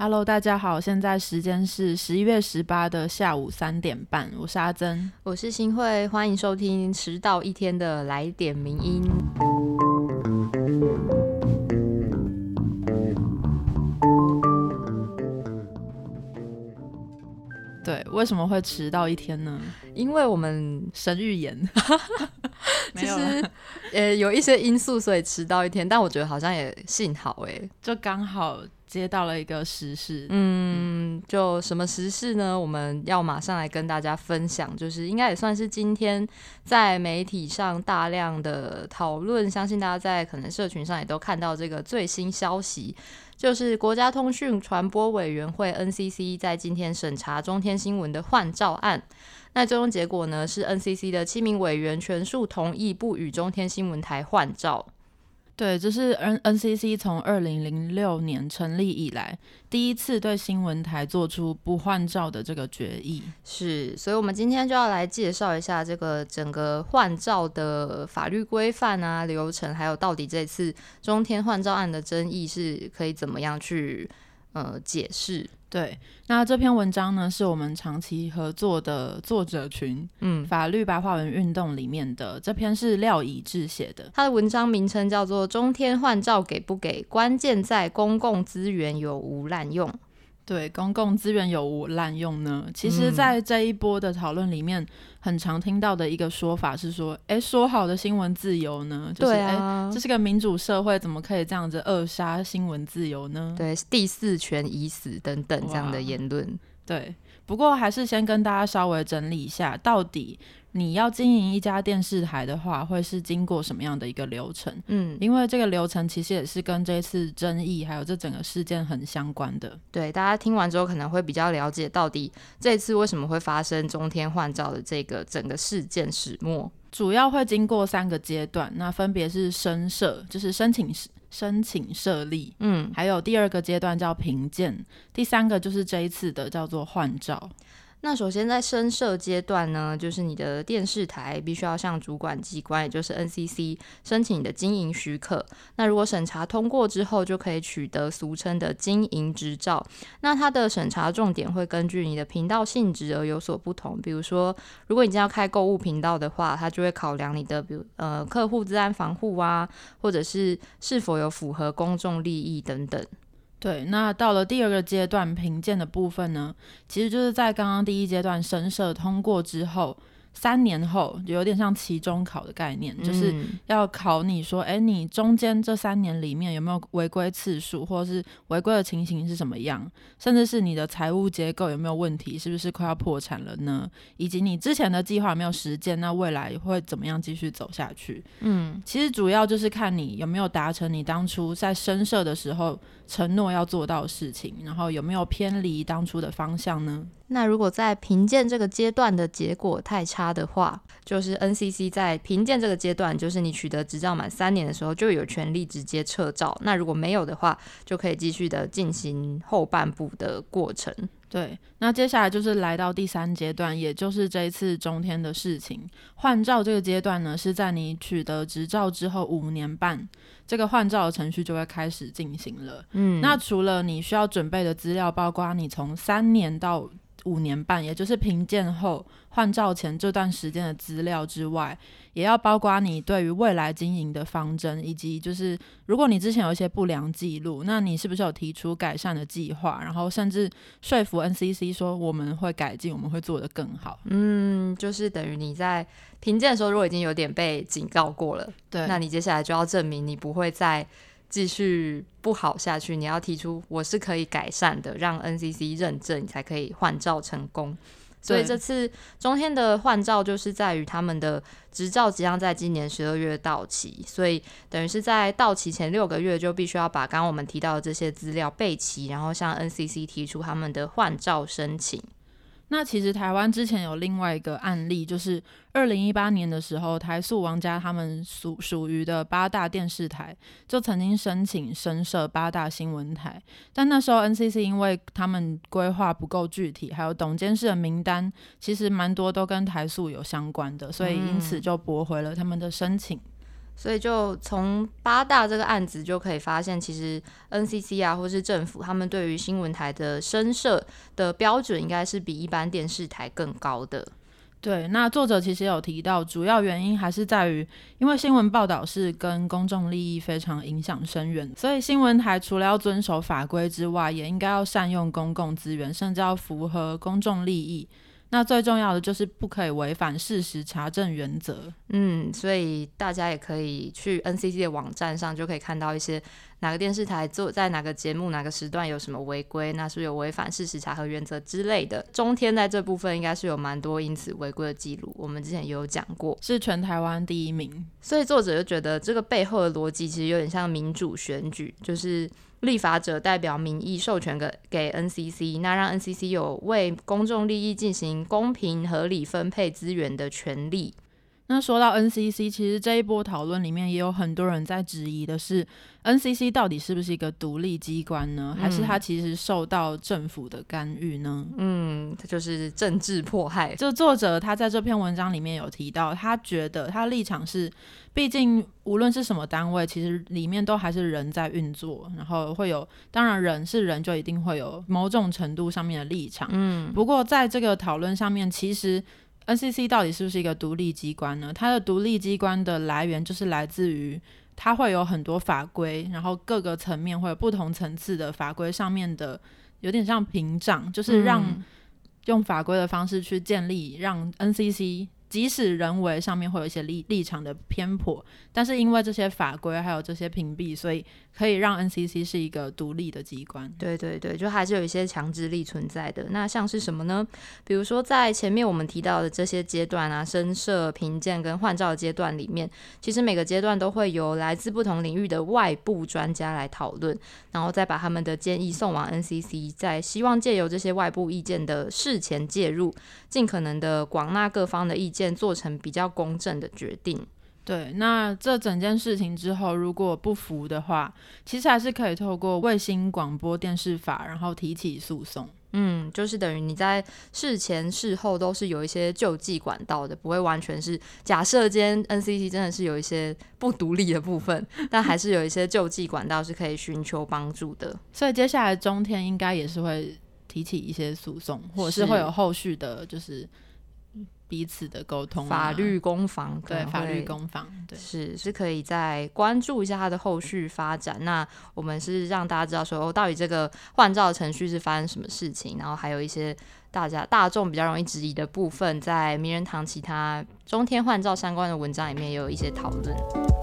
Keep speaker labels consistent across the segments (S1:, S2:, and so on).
S1: Hello，大家好，现在时间是十一月十八的下午三点半，我是阿珍，
S2: 我是新慧，欢迎收听迟到一天的来点名音。
S1: 对，为什么会迟到一天呢？
S2: 因为我们
S1: 神预言，
S2: 其实呃有一些因素，所以迟到一天。但我觉得好像也幸好哎，
S1: 就刚好接到了一个时事。
S2: 嗯，就什么时事呢？我们要马上来跟大家分享，就是应该也算是今天在媒体上大量的讨论，相信大家在可能社群上也都看到这个最新消息。就是国家通讯传播委员会 NCC 在今天审查中天新闻的换照案，那最终结果呢是 NCC 的七名委员全数同意不与中天新闻台换照。
S1: 对，这是 N NCC 从二零零六年成立以来第一次对新闻台做出不换照的这个决议。
S2: 是，所以我们今天就要来介绍一下这个整个换照的法律规范啊、流程，还有到底这次中天换照案的争议是可以怎么样去呃解释。
S1: 对，那这篇文章呢，是我们长期合作的作者群，嗯，法律白话文运动里面的这篇是廖以志写的，
S2: 他的文章名称叫做《中天换照给不给？关键在公共资源有无滥用》。
S1: 对，公共资源有无滥用呢？其实，在这一波的讨论里面，很常听到的一个说法是说，哎，说好的新闻自由呢？就是，哎，这是个民主社会，怎么可以这样子扼杀新闻自由呢？
S2: 对，第四权已死等等这样的言论。
S1: 对，不过还是先跟大家稍微整理一下，到底。你要经营一家电视台的话，会是经过什么样的一个流程？嗯，因为这个流程其实也是跟这次争议还有这整个事件很相关的。
S2: 对，大家听完之后可能会比较了解到底这次为什么会发生中天换照的这个整个事件始末。
S1: 主要会经过三个阶段，那分别是申设，就是申请申请设立，嗯，还有第二个阶段叫评鉴，第三个就是这一次的叫做换照。
S2: 那首先在申设阶段呢，就是你的电视台必须要向主管机关，也就是 NCC 申请你的经营许可。那如果审查通过之后，就可以取得俗称的经营执照。那它的审查重点会根据你的频道性质而有所不同。比如说，如果你将要开购物频道的话，它就会考量你的，比如呃客户治安防护啊，或者是是否有符合公众利益等等。
S1: 对，那到了第二个阶段评鉴的部分呢，其实就是在刚刚第一阶段申设通过之后。三年后有点像期中考的概念，就是要考你说，哎，你中间这三年里面有没有违规次数，或者是违规的情形是什么样，甚至是你的财务结构有没有问题，是不是快要破产了呢？以及你之前的计划有没有实践，那未来会怎么样继续走下去？嗯，其实主要就是看你有没有达成你当初在申设的时候承诺要做到的事情，然后有没有偏离当初的方向呢？
S2: 那如果在评鉴这个阶段的结果太差的话，就是 NCC 在评鉴这个阶段，就是你取得执照满三年的时候，就有权利直接撤照。那如果没有的话，就可以继续的进行后半部的过程。
S1: 对，那接下来就是来到第三阶段，也就是这一次中天的事情换照这个阶段呢，是在你取得执照之后五年半，这个换照的程序就会开始进行了。嗯，那除了你需要准备的资料，包括你从三年到五年半，也就是评鉴后换照前这段时间的资料之外，也要包括你对于未来经营的方针，以及就是如果你之前有一些不良记录，那你是不是有提出改善的计划，然后甚至说服 NCC 说我们会改进，我们会做得更好。
S2: 嗯，就是等于你在评鉴的时候，如果已经有点被警告过了，对，那你接下来就要证明你不会再。继续不好下去，你要提出我是可以改善的，让 NCC 认证，你才可以换照成功。所以这次中天的换照就是在于他们的执照即将在今年十二月到期，所以等于是在到期前六个月就必须要把刚刚我们提到的这些资料备齐，然后向 NCC 提出他们的换照申请。
S1: 那其实台湾之前有另外一个案例，就是二零一八年的时候，台塑王家他们属属于的八大电视台，就曾经申请申设八大新闻台，但那时候 NCC 因为他们规划不够具体，还有董监事的名单其实蛮多都跟台塑有相关的，所以因此就驳回了他们的申请。
S2: 所以就从八大这个案子就可以发现，其实 NCC 啊，或是政府，他们对于新闻台的声设的标准，应该是比一般电视台更高的。
S1: 对，那作者其实有提到，主要原因还是在于，因为新闻报道是跟公众利益非常影响深远，所以新闻台除了要遵守法规之外，也应该要善用公共资源，甚至要符合公众利益。那最重要的就是不可以违反事实查证原则。
S2: 嗯，所以大家也可以去 NCC 的网站上，就可以看到一些哪个电视台做在哪个节目哪个时段有什么违规，那是不是有违反事实查核原则之类的。中天在这部分应该是有蛮多因此违规的记录，我们之前也有讲过，
S1: 是全台湾第一名。
S2: 所以作者就觉得这个背后的逻辑其实有点像民主选举，就是。立法者代表民意授权给给 NCC，那让 NCC 有为公众利益进行公平合理分配资源的权利。
S1: 那说到 NCC，其实这一波讨论里面也有很多人在质疑的是，NCC 到底是不是一个独立机关呢？还是它其实受到政府的干预呢？
S2: 嗯，它就是政治迫害。
S1: 就作者他在这篇文章里面有提到，他觉得他立场是，毕竟无论是什么单位，其实里面都还是人在运作，然后会有，当然人是人，就一定会有某种程度上面的立场。嗯，不过在这个讨论上面，其实。NCC 到底是不是一个独立机关呢？它的独立机关的来源就是来自于它会有很多法规，然后各个层面会有不同层次的法规上面的，有点像屏障，就是让用法规的方式去建立，让 NCC。即使人为上面会有一些立立场的偏颇，但是因为这些法规还有这些屏蔽，所以可以让 NCC 是一个独立的机关。
S2: 对对对，就还是有一些强制力存在的。那像是什么呢？比如说在前面我们提到的这些阶段啊，声设、评鉴跟换照阶段里面，其实每个阶段都会有来自不同领域的外部专家来讨论，然后再把他们的建议送往 NCC，在希望借由这些外部意见的事前介入，尽可能的广纳各方的意见。做成比较公正的决定。
S1: 对，那这整件事情之后，如果不服的话，其实还是可以透过卫星广播电视法，然后提起诉讼。
S2: 嗯，就是等于你在事前事后都是有一些救济管道的，不会完全是假设间 NCT 真的是有一些不独立的部分，但还是有一些救济管道是可以寻求帮助的。
S1: 所以接下来中天应该也是会提起一些诉讼，或者是会有后续的，就是。彼此的沟通，
S2: 法律攻防，
S1: 对法律攻防，对
S2: 是是可以再关注一下它的后续发展。那我们是让大家知道说，哦，到底这个换照程序是发生什么事情，然后还有一些大家大众比较容易质疑的部分，在名人堂其他中天换照相关的文章里面也有一些讨论。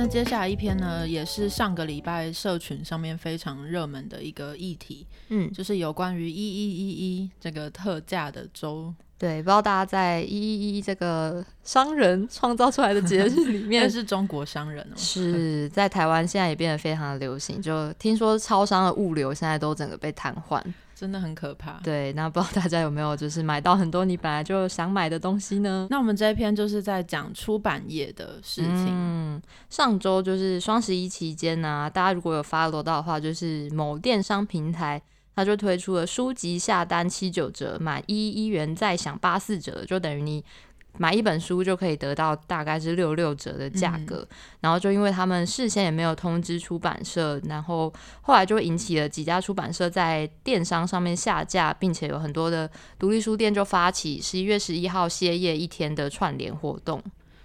S1: 那接下来一篇呢，也是上个礼拜社群上面非常热门的一个议题，嗯，就是有关于一一一一这个特价的周。
S2: 对，不知道大家在一一一这个商人创造出来的节日里 面，
S1: 是中国商人哦，
S2: 是在台湾现在也变得非常的流行。就听说超商的物流现在都整个被瘫痪。
S1: 真的很可怕。
S2: 对，那不知道大家有没有就是买到很多你本来就想买的东西呢？
S1: 那我们这一篇就是在讲出版业的事情。
S2: 嗯，上周就是双十一期间呢，大家如果有发罗到的话，就是某电商平台，它就推出了书籍下单七九折，满一一元再享八四折，就等于你。买一本书就可以得到大概是六六折的价格，然后就因为他们事先也没有通知出版社，然后后来就引起了几家出版社在电商上面下架，并且有很多的独立书店就发起十一月十一号歇业一天的串联活动。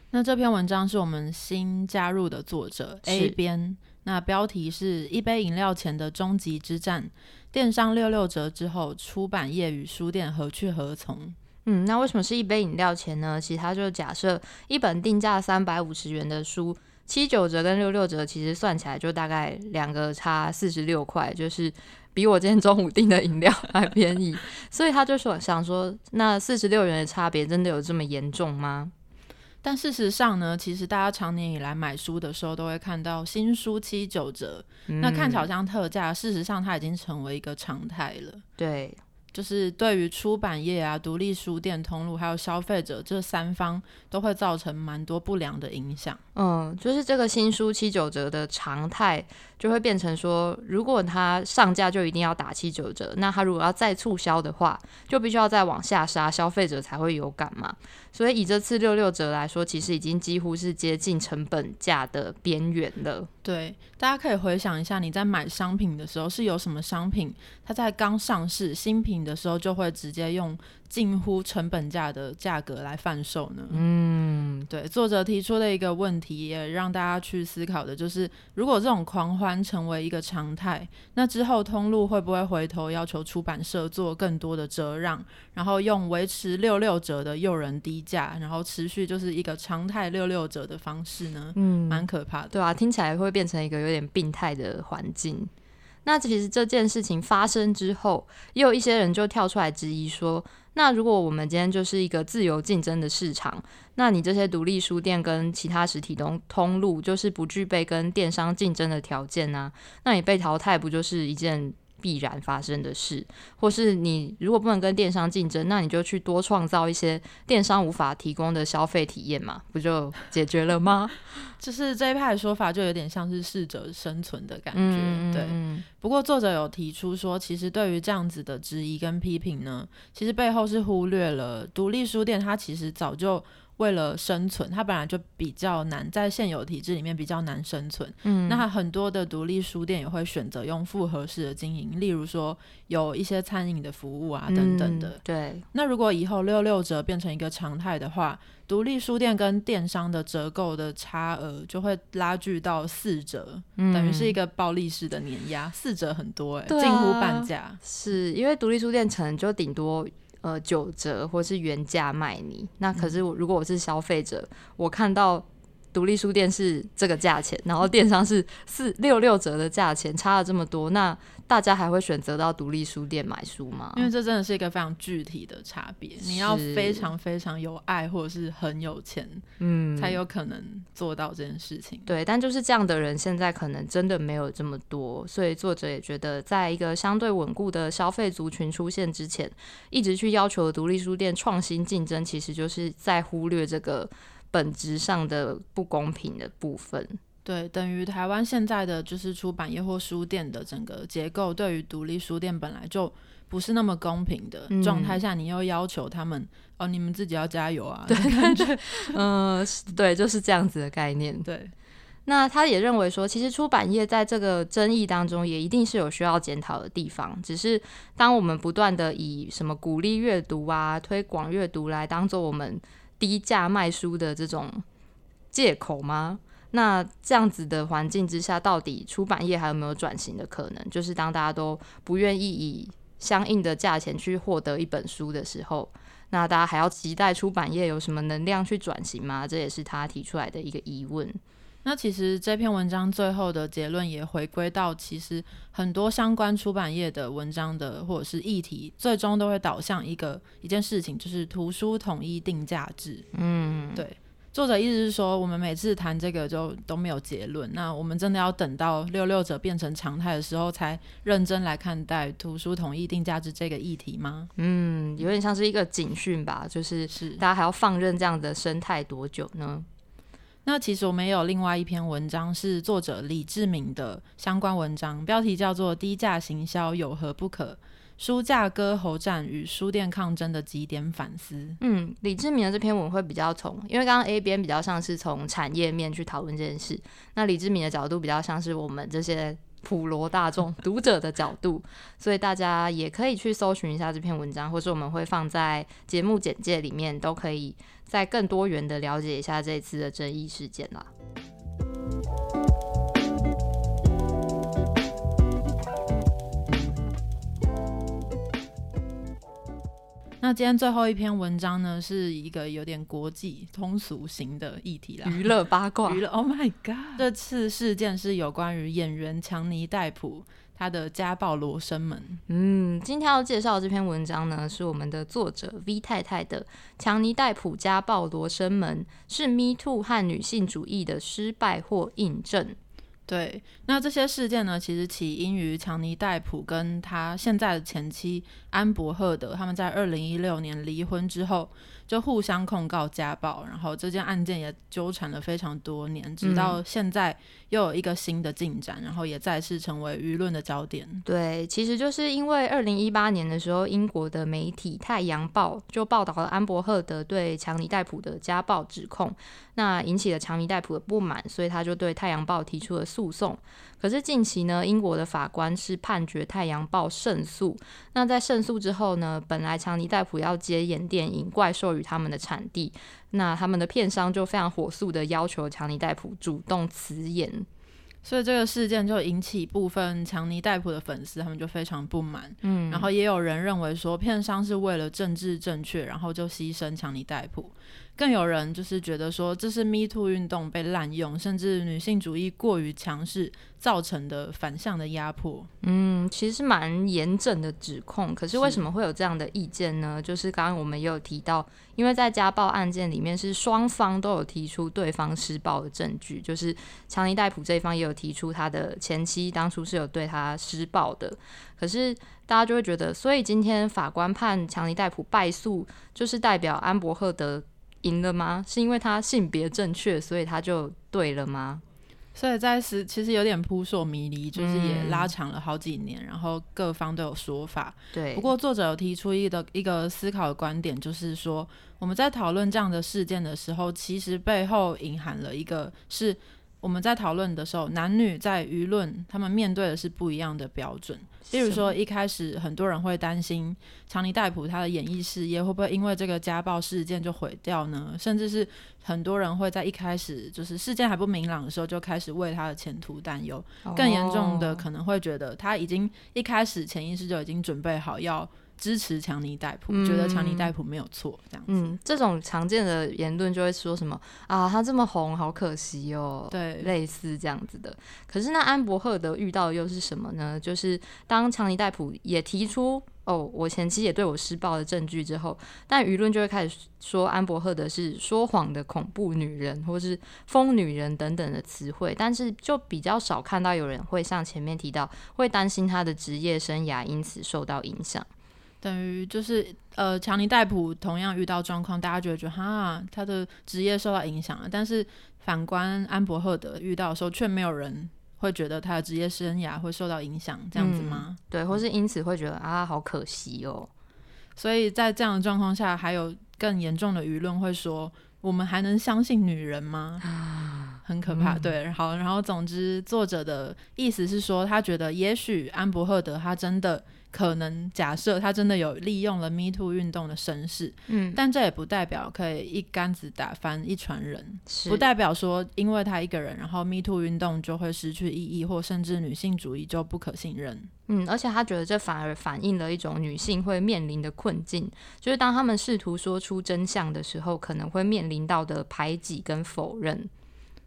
S1: 那这篇文章是我们新加入的作者 A 编，那标题是一杯饮料钱的终极之战，电商六六折之后，出版业与书店何去何从？
S2: 嗯，那为什么是一杯饮料钱呢？其实它就假设一本定价三百五十元的书，七九折跟六六折，其实算起来就大概两个差四十六块，就是比我今天中午订的饮料 还便宜。所以他就说想说，那四十六元的差别真的有这么严重吗？
S1: 但事实上呢，其实大家常年以来买书的时候都会看到新书七九折，那看起来像特价，事实上它已经成为一个常态了。
S2: 对。
S1: 就是对于出版业啊、独立书店通路还有消费者这三方都会造成蛮多不良的影响。
S2: 嗯，就是这个新书七九折的常态就会变成说，如果它上架就一定要打七九折，那它如果要再促销的话，就必须要再往下杀，消费者才会有感嘛。所以以这次六六折来说，其实已经几乎是接近成本价的边缘了。
S1: 对，大家可以回想一下，你在买商品的时候是有什么商品，它在刚上市新品的时候就会直接用。近乎成本价的价格来贩售呢？嗯，对，作者提出的一个问题，也让大家去思考的就是，如果这种狂欢成为一个常态，那之后通路会不会回头要求出版社做更多的折让，然后用维持六六折的诱人低价，然后持续就是一个常态六六折的方式呢？嗯，蛮可怕的，
S2: 对啊，听起来会变成一个有点病态的环境。那其实这件事情发生之后，也有一些人就跳出来质疑说：“那如果我们今天就是一个自由竞争的市场，那你这些独立书店跟其他实体通通路就是不具备跟电商竞争的条件呢？那你被淘汰不就是一件？”必然发生的事，或是你如果不能跟电商竞争，那你就去多创造一些电商无法提供的消费体验嘛，不就解决了吗？
S1: 就是这一派的说法，就有点像是适者生存的感觉。对，不过作者有提出说，其实对于这样子的质疑跟批评呢，其实背后是忽略了独立书店，它其实早就。为了生存，它本来就比较难，在现有体制里面比较难生存。嗯，那很多的独立书店也会选择用复合式的经营，例如说有一些餐饮的服务啊等等的。
S2: 对。
S1: 那如果以后六六折变成一个常态的话，独立书店跟电商的折扣的差额就会拉锯到四折，等于是一个暴利式的碾压。四折很多哎，近乎半价。
S2: 是因为独立书店可能就顶多。呃，九折或是原价卖你，那可是如果我是消费者，我看到独立书店是这个价钱，然后电商是四六六折的价钱，差了这么多，那。大家还会选择到独立书店买书吗？
S1: 因为这真的是一个非常具体的差别，你要非常非常有爱或者是很有钱，嗯，才有可能做到这件事情。
S2: 对，但就是这样的人现在可能真的没有这么多，所以作者也觉得，在一个相对稳固的消费族群出现之前，一直去要求独立书店创新竞争，其实就是在忽略这个本质上的不公平的部分。
S1: 对，等于台湾现在的就是出版业或书店的整个结构，对于独立书店本来就不是那么公平的状态下，你又要求他们哦，你们自己要加油啊，
S2: 对，感觉，嗯，对，就是这样子的概念。
S1: 对，
S2: 那他也认为说，其实出版业在这个争议当中，也一定是有需要检讨的地方，只是当我们不断的以什么鼓励阅读啊、推广阅读来当做我们低价卖书的这种借口吗？那这样子的环境之下，到底出版业还有没有转型的可能？就是当大家都不愿意以相应的价钱去获得一本书的时候，那大家还要期待出版业有什么能量去转型吗？这也是他提出来的一个疑问。
S1: 那其实这篇文章最后的结论也回归到，其实很多相关出版业的文章的或者是议题，最终都会导向一个一件事情，就是图书统一定价制。嗯，对。作者意思是说，我们每次谈这个就都没有结论。那我们真的要等到六六折变成常态的时候，才认真来看待图书统一定价值这个议题吗？
S2: 嗯，有点像是一个警讯吧，就是是大家还要放任这样的生态多久呢？
S1: 那其实我们也有另外一篇文章，是作者李志明的相关文章，标题叫做《低价行销有何不可》。书架割喉战与书店抗争的几点反思。
S2: 嗯，李志明的这篇文会比较从，因为刚刚 A 边比较像是从产业面去讨论这件事，那李志明的角度比较像是我们这些普罗大众读者的角度，所以大家也可以去搜寻一下这篇文章，或是我们会放在节目简介里面，都可以再更多元的了解一下这次的争议事件啦。
S1: 那今天最后一篇文章呢，是一个有点国际通俗型的议题啦，
S2: 娱乐八卦。
S1: 娱乐，Oh my God！这次事件是有关于演员强尼戴普他的家暴罗生门。
S2: 嗯，今天要介绍这篇文章呢，是我们的作者 V 太太的《强尼戴普家暴罗生门：是 Me Too 和女性主义的失败或印证》。
S1: 对，那这些事件呢，其实起因于强尼戴普跟他现在的前妻安伯赫德，他们在二零一六年离婚之后。就互相控告家暴，然后这件案件也纠缠了非常多年，直到现在又有一个新的进展，然后也再次成为舆论的焦点。
S2: 对，其实就是因为二零一八年的时候，英国的媒体《太阳报》就报道了安伯赫德对强尼戴普的家暴指控，那引起了强尼戴普的不满，所以他就对《太阳报》提出了诉讼。可是近期呢，英国的法官是判决《太阳报》胜诉。那在胜诉之后呢，本来强尼戴普要接演电影《怪兽与他们的产地》，那他们的片商就非常火速的要求强尼戴普主动辞演。
S1: 所以这个事件就引起部分强尼戴普的粉丝，他们就非常不满。嗯，然后也有人认为说，片商是为了政治正确，然后就牺牲强尼戴普。更有人就是觉得说，这是 Me Too 运动被滥用，甚至女性主义过于强势造成的反向的压迫。
S2: 嗯，其实蛮严正的指控。可是为什么会有这样的意见呢？就是刚刚我们也有提到，因为在家暴案件里面，是双方都有提出对方施暴的证据。就是强尼戴普这一方也有提出他的前妻当初是有对他施暴的。可是大家就会觉得，所以今天法官判强尼戴普败诉，就是代表安伯赫德。赢了吗？是因为他性别正确，所以他就对了吗？
S1: 所以在时其实有点扑朔迷离，就是也拉长了好几年，然后各方都有说法。
S2: 对，
S1: 不过作者有提出一个一个思考的观点，就是说我们在讨论这样的事件的时候，其实背后隐含了一个是。我们在讨论的时候，男女在舆论，他们面对的是不一样的标准。例如说，一开始很多人会担心强尼戴普他的演艺事业会不会因为这个家暴事件就毁掉呢？甚至是很多人会在一开始就是事件还不明朗的时候就开始为他的前途担忧。更严重的可能会觉得他已经一开始潜意识就已经准备好要。支持强尼戴普，觉得强尼戴普没有错，这样子。
S2: 嗯，这种常见的言论就会说什么啊，他这么红，好可惜哦。
S1: 对，
S2: 类似这样子的。可是那安伯赫德遇到的又是什么呢？就是当强尼戴普也提出哦，我前妻也对我施暴的证据之后，但舆论就会开始说安伯赫德是说谎的恐怖女人，或是疯女人等等的词汇。但是就比较少看到有人会像前面提到，会担心他的职业生涯因此受到影响。
S1: 等于就是呃，强尼戴普同样遇到状况，大家觉得觉得哈，他的职业受到影响了。但是反观安伯赫德遇到的时候，却没有人会觉得他的职业生涯会受到影响，这样子吗？
S2: 对，或是因此会觉得啊，好可惜哦。
S1: 所以在这样的状况下，还有更严重的舆论会说，我们还能相信女人吗？很可怕。对，好，然后总之作者的意思是说，他觉得也许安伯赫德他真的。可能假设他真的有利用了 Me Too 运动的声势，嗯，但这也不代表可以一竿子打翻一船人，不代表说因为他一个人，然后 Me Too 运动就会失去意义，或甚至女性主义就不可信任。
S2: 嗯，而且他觉得这反而反映了一种女性会面临的困境，就是当他们试图说出真相的时候，可能会面临到的排挤跟否认。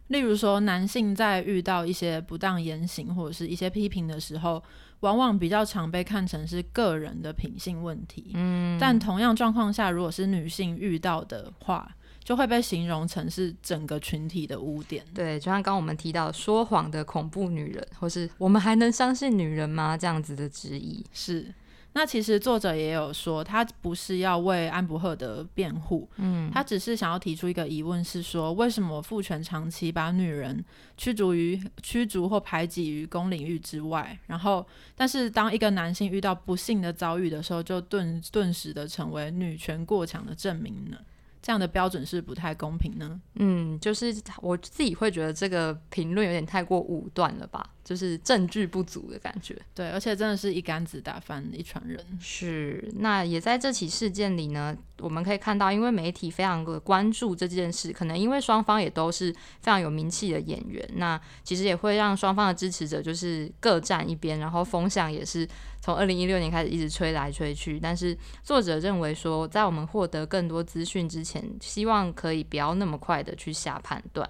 S1: 例如说，男性在遇到一些不当言行或者是一些批评的时候。往往比较常被看成是个人的品性问题，嗯，但同样状况下，如果是女性遇到的话，就会被形容成是整个群体的污点。
S2: 对，就像刚我们提到说谎的恐怖女人，或是我们还能相信女人吗？这样子的质疑
S1: 是。那其实作者也有说，他不是要为安伯赫德辩护，嗯，他只是想要提出一个疑问，是说为什么父权长期把女人驱逐于驱逐或排挤于公领域之外，然后，但是当一个男性遇到不幸的遭遇的时候，就顿顿时的成为女权过强的证明呢？这样的标准是不太公平呢？
S2: 嗯，就是我自己会觉得这个评论有点太过武断了吧。就是证据不足的感觉，
S1: 对，而且真的是一竿子打翻一船人。
S2: 是，那也在这起事件里呢，我们可以看到，因为媒体非常的关注这件事，可能因为双方也都是非常有名气的演员，那其实也会让双方的支持者就是各站一边，然后风向也是从二零一六年开始一直吹来吹去。但是作者认为说，在我们获得更多资讯之前，希望可以不要那么快的去下判断。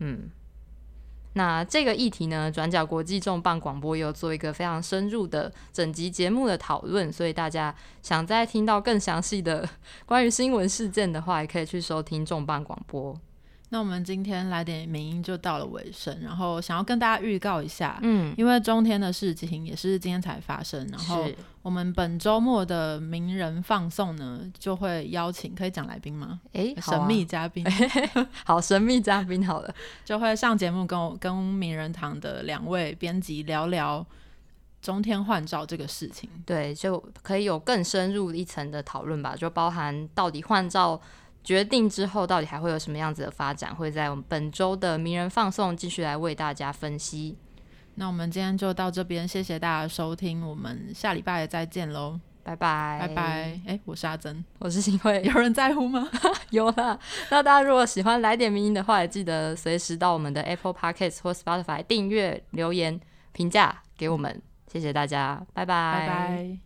S2: 嗯。那这个议题呢，转角国际重磅广播有做一个非常深入的整集节目的讨论，所以大家想再听到更详细的 关于新闻事件的话，也可以去收听重磅广播。
S1: 那我们今天来点名音就到了尾声，然后想要跟大家预告一下，嗯，因为中天的事情也是今天才发生，然后我们本周末的名人放送呢，就会邀请可以讲来宾吗？
S2: 哎，
S1: 神秘嘉宾
S2: 好，神秘嘉宾，好了，
S1: 就会上节目跟我跟名人堂的两位编辑聊聊中天换照这个事情，
S2: 对，就可以有更深入一层的讨论吧，就包含到底换照。决定之后，到底还会有什么样子的发展？会在我们本周的名人放送继续来为大家分析。
S1: 那我们今天就到这边，谢谢大家收听，我们下礼拜再见喽，
S2: 拜拜，
S1: 拜拜。哎，我是阿珍，
S2: 我是新慧，
S1: 有人在乎吗？
S2: 有啦。那大家如果喜欢来点名音的话，也记得随时到我们的 Apple Podcast 或 Spotify 订阅、留言、评价给我们，谢谢大家，拜拜，
S1: 拜拜。